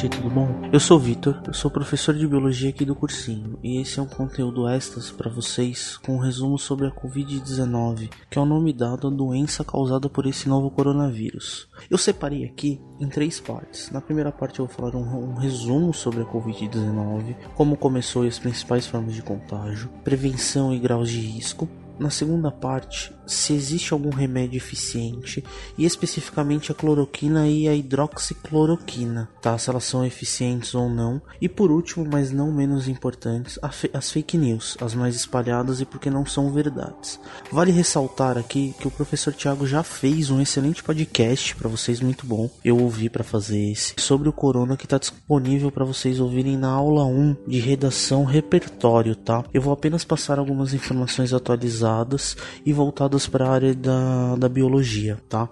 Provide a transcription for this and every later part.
gente, tudo bom? Eu sou o Vitor, eu sou professor de biologia aqui do cursinho e esse é um conteúdo extras para vocês com um resumo sobre a Covid-19, que é o nome dado à doença causada por esse novo coronavírus. Eu separei aqui em três partes. Na primeira parte eu vou falar um, um resumo sobre a Covid-19, como começou e as principais formas de contágio, prevenção e graus de risco. Na segunda parte, se existe algum remédio eficiente e especificamente a cloroquina e a hidroxicloroquina, tá? Se elas são eficientes ou não. E por último, mas não menos importantes, as fake news, as mais espalhadas e porque não são verdades. Vale ressaltar aqui que o professor Tiago já fez um excelente podcast para vocês, muito bom. Eu ouvi para fazer esse sobre o corona que está disponível para vocês ouvirem na aula 1 de redação repertório, tá? Eu vou apenas passar algumas informações atualizadas e voltadas para a área da, da biologia, tá?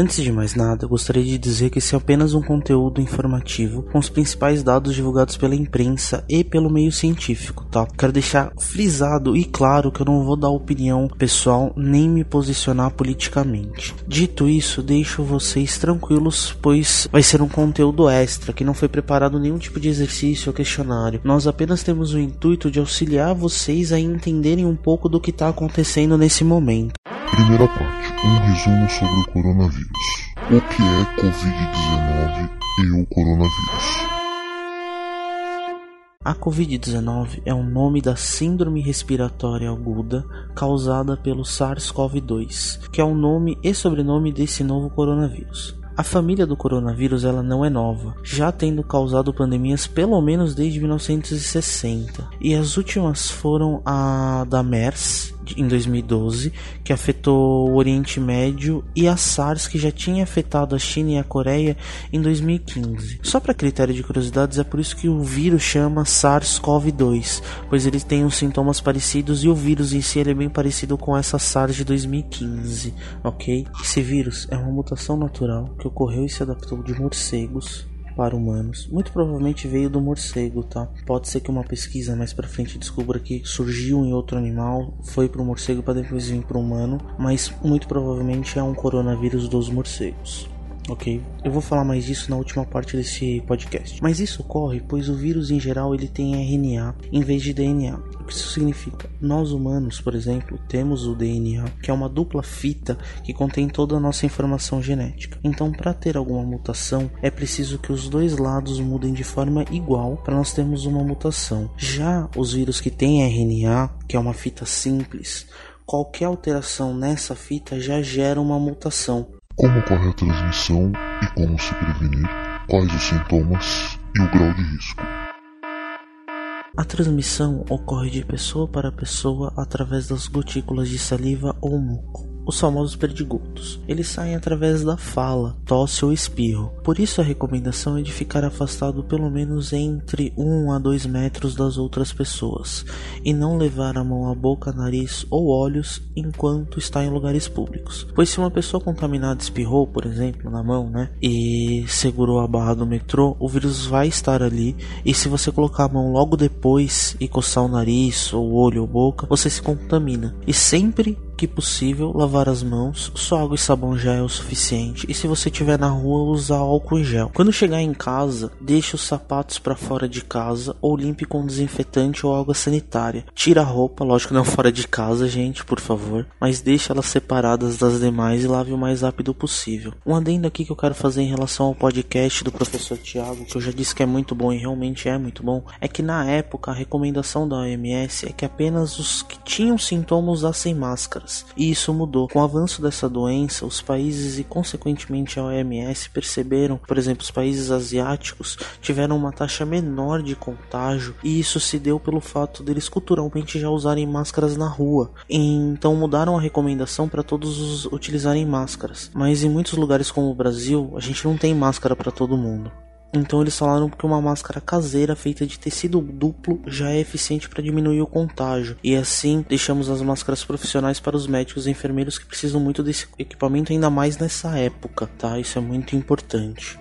Antes de mais nada, gostaria de dizer que esse é apenas um conteúdo informativo com os principais dados divulgados pela imprensa e pelo meio científico, tá? Quero deixar frisado e claro que eu não vou dar opinião pessoal nem me posicionar politicamente. Dito isso, deixo vocês tranquilos, pois vai ser um conteúdo extra que não foi preparado nenhum tipo de exercício ou questionário. Nós apenas temos o intuito de auxiliar vocês a entenderem um pouco do que está acontecendo nesse momento. Primeira parte: um resumo sobre o coronavírus. O que é Covid-19 e o coronavírus? A Covid-19 é o nome da síndrome respiratória aguda causada pelo SARS-CoV-2, que é o nome e sobrenome desse novo coronavírus. A família do coronavírus ela não é nova, já tendo causado pandemias pelo menos desde 1960. E as últimas foram a da MERS em 2012, que afetou o Oriente Médio, e a SARS, que já tinha afetado a China e a Coreia em 2015. Só para critério de curiosidades, é por isso que o vírus chama SARS-CoV-2, pois ele tem os sintomas parecidos e o vírus em si é bem parecido com essa SARS de 2015, ok? Esse vírus é uma mutação natural que ocorreu e se adaptou de morcegos para humanos. Muito provavelmente veio do morcego, tá? Pode ser que uma pesquisa mais para frente descubra que surgiu em outro animal, foi para o morcego para depois vir para o humano, mas muito provavelmente é um coronavírus dos morcegos ok? Eu vou falar mais disso na última parte desse podcast. Mas isso ocorre pois o vírus em geral ele tem RNA em vez de DNA. O que isso significa? Nós humanos, por exemplo, temos o DNA, que é uma dupla fita que contém toda a nossa informação genética. Então, para ter alguma mutação, é preciso que os dois lados mudem de forma igual para nós termos uma mutação. Já os vírus que têm RNA, que é uma fita simples, qualquer alteração nessa fita já gera uma mutação como ocorre a transmissão e como se prevenir, quais os sintomas e o grau de risco. A transmissão ocorre de pessoa para pessoa através das gotículas de saliva ou muco os famosos perdigotos. Eles saem através da fala, tosse ou espirro. Por isso a recomendação é de ficar afastado pelo menos entre 1 a 2 metros das outras pessoas e não levar a mão à boca, nariz ou olhos enquanto está em lugares públicos. Pois se uma pessoa contaminada espirrou, por exemplo, na mão, né, e segurou a barra do metrô, o vírus vai estar ali e se você colocar a mão logo depois e coçar o nariz ou olho ou boca, você se contamina. E sempre que possível lavar as mãos, só água e sabão já é o suficiente. E se você estiver na rua, usar álcool em gel. Quando chegar em casa, deixe os sapatos para fora de casa ou limpe com desinfetante ou água sanitária. Tira a roupa, lógico não fora de casa, gente, por favor, mas deixe elas separadas das demais e lave o mais rápido possível. Um adendo aqui que eu quero fazer em relação ao podcast do professor Tiago, que eu já disse que é muito bom e realmente é muito bom, é que na época a recomendação da OMS é que apenas os que tinham sintomas usassem máscara. E isso mudou. Com o avanço dessa doença, os países e consequentemente a OMS perceberam, por exemplo, os países asiáticos tiveram uma taxa menor de contágio e isso se deu pelo fato deles culturalmente já usarem máscaras na rua. Então mudaram a recomendação para todos utilizarem máscaras. Mas em muitos lugares como o Brasil, a gente não tem máscara para todo mundo. Então eles falaram que uma máscara caseira feita de tecido duplo já é eficiente para diminuir o contágio. E assim deixamos as máscaras profissionais para os médicos e enfermeiros que precisam muito desse equipamento ainda mais nessa época, tá? Isso é muito importante.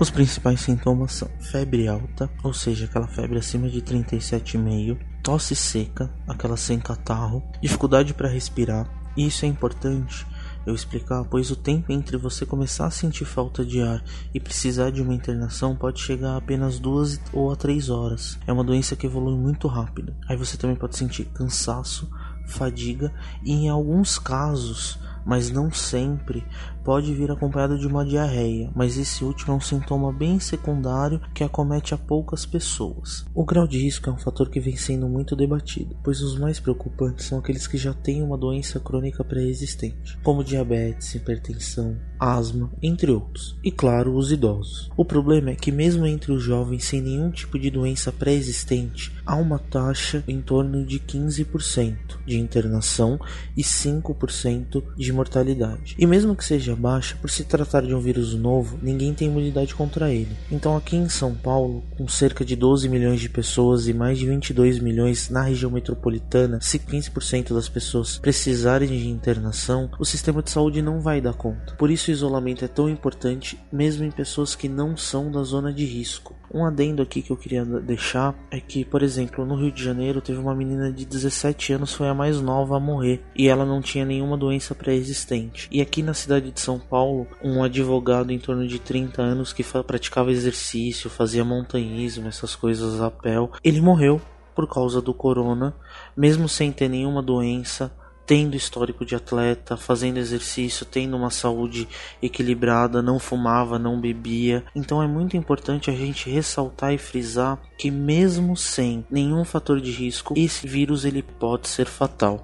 Os principais sintomas são febre alta, ou seja, aquela febre acima de 37,5, tosse seca, aquela sem catarro, dificuldade para respirar. Isso é importante eu explicar, pois o tempo entre você começar a sentir falta de ar e precisar de uma internação pode chegar a apenas duas ou a três horas. É uma doença que evolui muito rápido. Aí você também pode sentir cansaço, fadiga e em alguns casos mas não sempre, pode vir acompanhado de uma diarreia, mas esse último é um sintoma bem secundário que acomete a poucas pessoas. O grau de risco é um fator que vem sendo muito debatido, pois os mais preocupantes são aqueles que já têm uma doença crônica pré-existente, como diabetes, hipertensão, asma, entre outros, e claro, os idosos. O problema é que mesmo entre os jovens sem nenhum tipo de doença pré-existente, há uma taxa em torno de 15% de internação e 5% de mortalidade. E mesmo que seja baixa, por se tratar de um vírus novo, ninguém tem imunidade contra ele. Então, aqui em São Paulo, com cerca de 12 milhões de pessoas e mais de 22 milhões na região metropolitana, se 15% das pessoas precisarem de internação, o sistema de saúde não vai dar conta. Por isso, o isolamento é tão importante, mesmo em pessoas que não são da zona de risco. Um adendo aqui que eu queria deixar é que, por exemplo, no Rio de Janeiro teve uma menina de 17 anos, foi a mais nova a morrer, e ela não tinha nenhuma doença pré-existente. E aqui na cidade de São Paulo, um advogado em torno de 30 anos que praticava exercício, fazia montanhismo, essas coisas a pé, ele morreu por causa do corona, mesmo sem ter nenhuma doença tendo histórico de atleta, fazendo exercício, tendo uma saúde equilibrada, não fumava, não bebia. Então é muito importante a gente ressaltar e frisar que mesmo sem nenhum fator de risco, esse vírus ele pode ser fatal.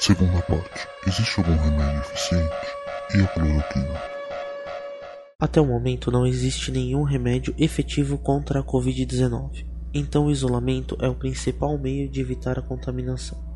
Segunda parte, existe algum remédio eficiente? E a cloroquina? Até o momento não existe nenhum remédio efetivo contra a Covid-19. Então o isolamento é o principal meio de evitar a contaminação.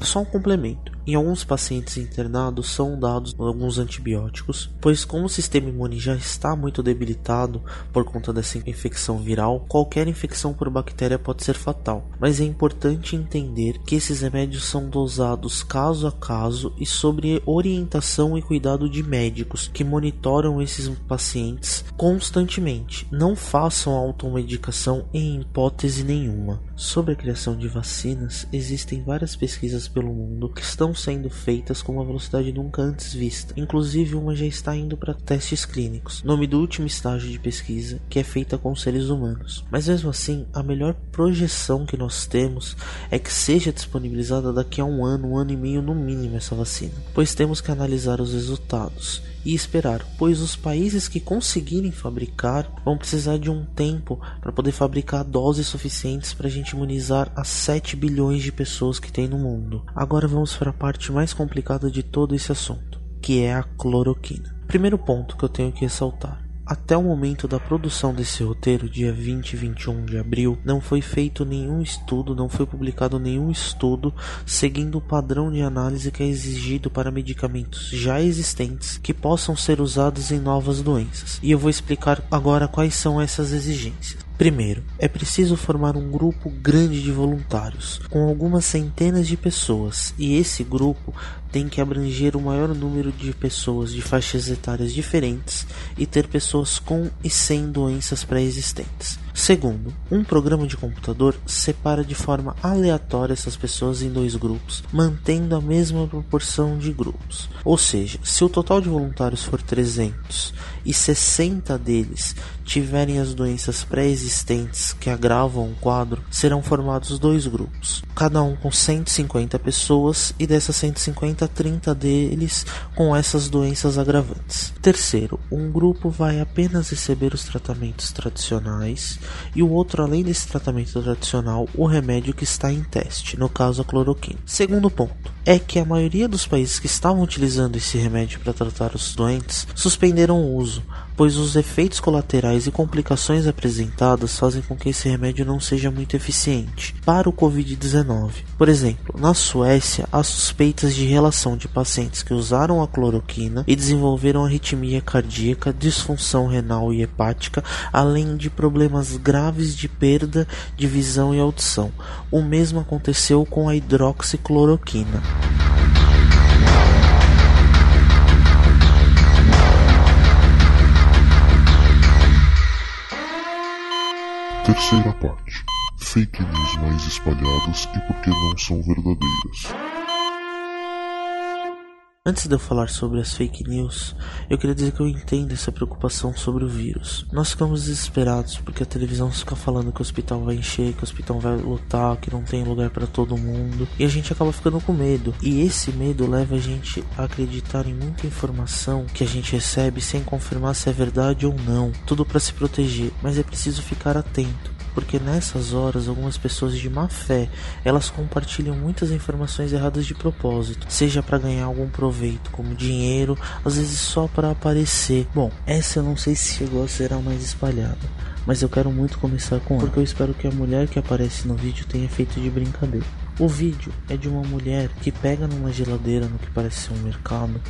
Só um complemento: em alguns pacientes internados são dados alguns antibióticos, pois como o sistema imune já está muito debilitado por conta dessa infecção viral, qualquer infecção por bactéria pode ser fatal. Mas é importante entender que esses remédios são dosados caso a caso e sobre orientação e cuidado de médicos que monitoram esses pacientes constantemente. Não façam automedicação em hipótese nenhuma. Sobre a criação de vacinas, existem várias pesquisas pelo mundo que estão sendo feitas com uma velocidade nunca antes vista. Inclusive, uma já está indo para testes clínicos, nome do último estágio de pesquisa, que é feita com seres humanos. Mas mesmo assim, a melhor projeção que nós temos é que seja disponibilizada daqui a um ano, um ano e meio no mínimo essa vacina, pois temos que analisar os resultados e esperar, pois os países que conseguirem fabricar vão precisar de um tempo para poder fabricar doses suficientes para a gente imunizar as 7 bilhões de pessoas que tem no mundo. Agora vamos para a parte mais complicada de todo esse assunto, que é a cloroquina. Primeiro ponto que eu tenho que ressaltar. Até o momento da produção desse roteiro, dia 20 e 21 de abril, não foi feito nenhum estudo, não foi publicado nenhum estudo seguindo o padrão de análise que é exigido para medicamentos já existentes que possam ser usados em novas doenças. E eu vou explicar agora quais são essas exigências. Primeiro, é preciso formar um grupo grande de voluntários, com algumas centenas de pessoas, e esse grupo tem que abranger o maior número de pessoas de faixas etárias diferentes e ter pessoas com e sem doenças pré-existentes. Segundo, um programa de computador separa de forma aleatória essas pessoas em dois grupos, mantendo a mesma proporção de grupos. Ou seja, se o total de voluntários for 300 e 60 deles tiverem as doenças pré-existentes que agravam o quadro, serão formados dois grupos, cada um com 150 pessoas e dessas 150, 30 deles com essas doenças agravantes. Terceiro, um grupo vai apenas receber os tratamentos tradicionais e o outro, além desse tratamento tradicional, o remédio que está em teste, no caso a cloroquina. Segundo ponto é que a maioria dos países que estavam utilizando esse remédio para tratar os doentes suspenderam o uso, pois os efeitos colaterais e complicações apresentadas fazem com que esse remédio não seja muito eficiente para o Covid-19. Por exemplo, na Suécia, há suspeitas de relação de pacientes que usaram a cloroquina e desenvolveram arritmia cardíaca, disfunção renal e hepática, além de problemas graves de perda de visão e audição. O mesmo aconteceu com a hidroxicloroquina. Terceira parte. Fake news mais espalhadas e por que não são verdadeiras. Antes de eu falar sobre as fake news, eu queria dizer que eu entendo essa preocupação sobre o vírus. Nós ficamos desesperados porque a televisão fica falando que o hospital vai encher, que o hospital vai lutar, que não tem lugar para todo mundo, e a gente acaba ficando com medo. E esse medo leva a gente a acreditar em muita informação que a gente recebe sem confirmar se é verdade ou não, tudo para se proteger, mas é preciso ficar atento porque nessas horas algumas pessoas de má fé elas compartilham muitas informações erradas de propósito, seja para ganhar algum proveito, como dinheiro, às vezes só para aparecer. Bom, essa eu não sei se chegou a ser a mais espalhada, mas eu quero muito começar com ela, porque eu espero que a mulher que aparece no vídeo tenha feito de brincadeira. O vídeo é de uma mulher que pega numa geladeira no que parece ser um mercado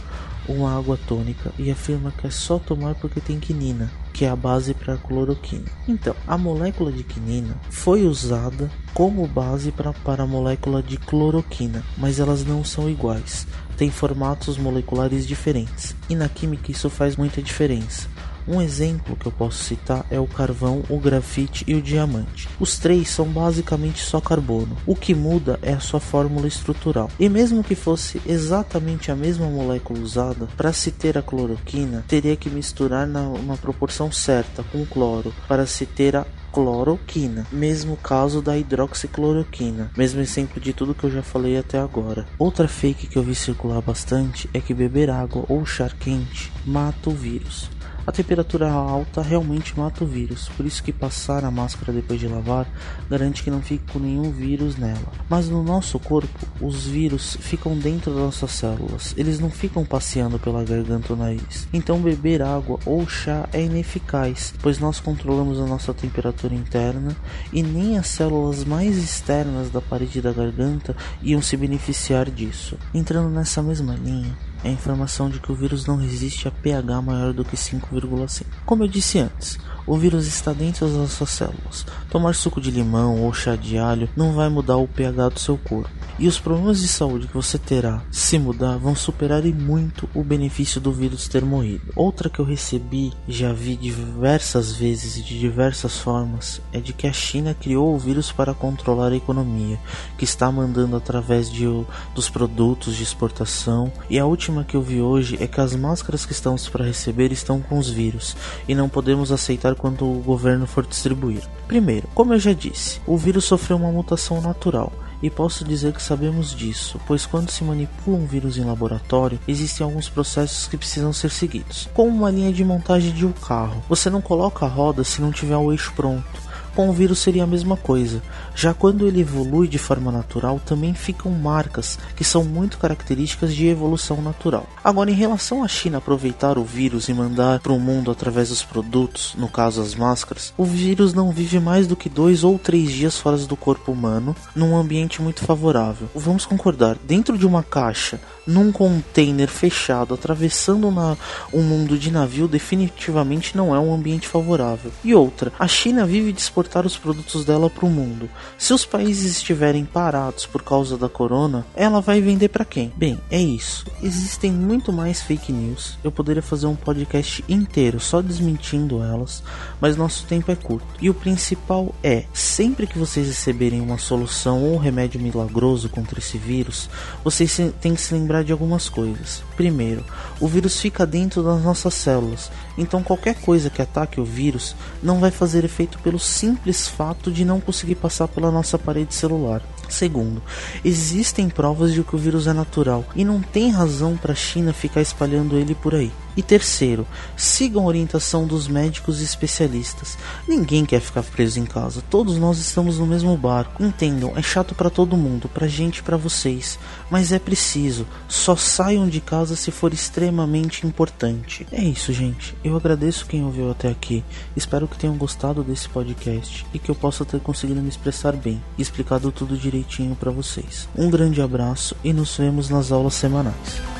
uma água tônica e afirma que é só tomar porque tem quinina, que é a base para a cloroquina. Então, a molécula de quinina foi usada como base pra, para a molécula de cloroquina, mas elas não são iguais, têm formatos moleculares diferentes, e na química isso faz muita diferença. Um exemplo que eu posso citar é o carvão, o grafite e o diamante. Os três são basicamente só carbono. O que muda é a sua fórmula estrutural. E mesmo que fosse exatamente a mesma molécula usada, para se ter a cloroquina, teria que misturar na uma proporção certa com cloro para se ter a cloroquina, mesmo caso da hidroxicloroquina, mesmo exemplo de tudo que eu já falei até agora. Outra fake que eu vi circular bastante é que beber água ou chá quente mata o vírus. A temperatura alta realmente mata o vírus, por isso que passar a máscara depois de lavar garante que não fique com nenhum vírus nela. Mas no nosso corpo, os vírus ficam dentro das nossas células, eles não ficam passeando pela garganta ou nariz. Então beber água ou chá é ineficaz, pois nós controlamos a nossa temperatura interna e nem as células mais externas da parede da garganta iam se beneficiar disso. Entrando nessa mesma linha, é a informação de que o vírus não resiste a pH maior do que 5,5. Como eu disse antes, o vírus está dentro das nossas células. Tomar suco de limão ou chá de alho não vai mudar o pH do seu corpo. E os problemas de saúde que você terá se mudar vão superar em muito o benefício do vírus ter morrido. Outra que eu recebi, já vi diversas vezes e de diversas formas, é de que a China criou o vírus para controlar a economia, que está mandando através de, dos produtos de exportação. E a última que eu vi hoje é que as máscaras que estamos para receber estão com os vírus e não podemos aceitar quando o governo for distribuir. Primeiro, como eu já disse, o vírus sofreu uma mutação natural e posso dizer que sabemos disso, pois quando se manipula um vírus em laboratório, existem alguns processos que precisam ser seguidos, como uma linha de montagem de um carro. Você não coloca a roda se não tiver o eixo pronto. Com o vírus seria a mesma coisa. Já quando ele evolui de forma natural, também ficam marcas que são muito características de evolução natural. Agora, em relação à China aproveitar o vírus e mandar para o mundo através dos produtos, no caso as máscaras, o vírus não vive mais do que dois ou três dias fora do corpo humano, num ambiente muito favorável. Vamos concordar, dentro de uma caixa, num container fechado, atravessando na, um mundo de navio, definitivamente não é um ambiente favorável. E outra, a China vive de exportar os produtos dela para o mundo. Se os países estiverem parados por causa da corona, ela vai vender para quem? Bem, é isso. Existem muito mais fake news. Eu poderia fazer um podcast inteiro só desmentindo elas, mas nosso tempo é curto. E o principal é, sempre que vocês receberem uma solução ou remédio milagroso contra esse vírus, vocês têm que se lembrar de algumas coisas. Primeiro, o vírus fica dentro das nossas células, então qualquer coisa que ataque o vírus não vai fazer efeito pelo simples simples fato de não conseguir passar pela nossa parede celular. Segundo, existem provas de que o vírus é natural e não tem razão para a China ficar espalhando ele por aí. E terceiro, sigam a orientação dos médicos e especialistas. Ninguém quer ficar preso em casa. Todos nós estamos no mesmo barco. Entendam, é chato para todo mundo, pra gente e para vocês, mas é preciso. Só saiam de casa se for extremamente importante. É isso, gente. Eu agradeço quem ouviu até aqui. Espero que tenham gostado desse podcast e que eu possa ter conseguido me expressar bem e explicado tudo direitinho para vocês. Um grande abraço e nos vemos nas aulas semanais.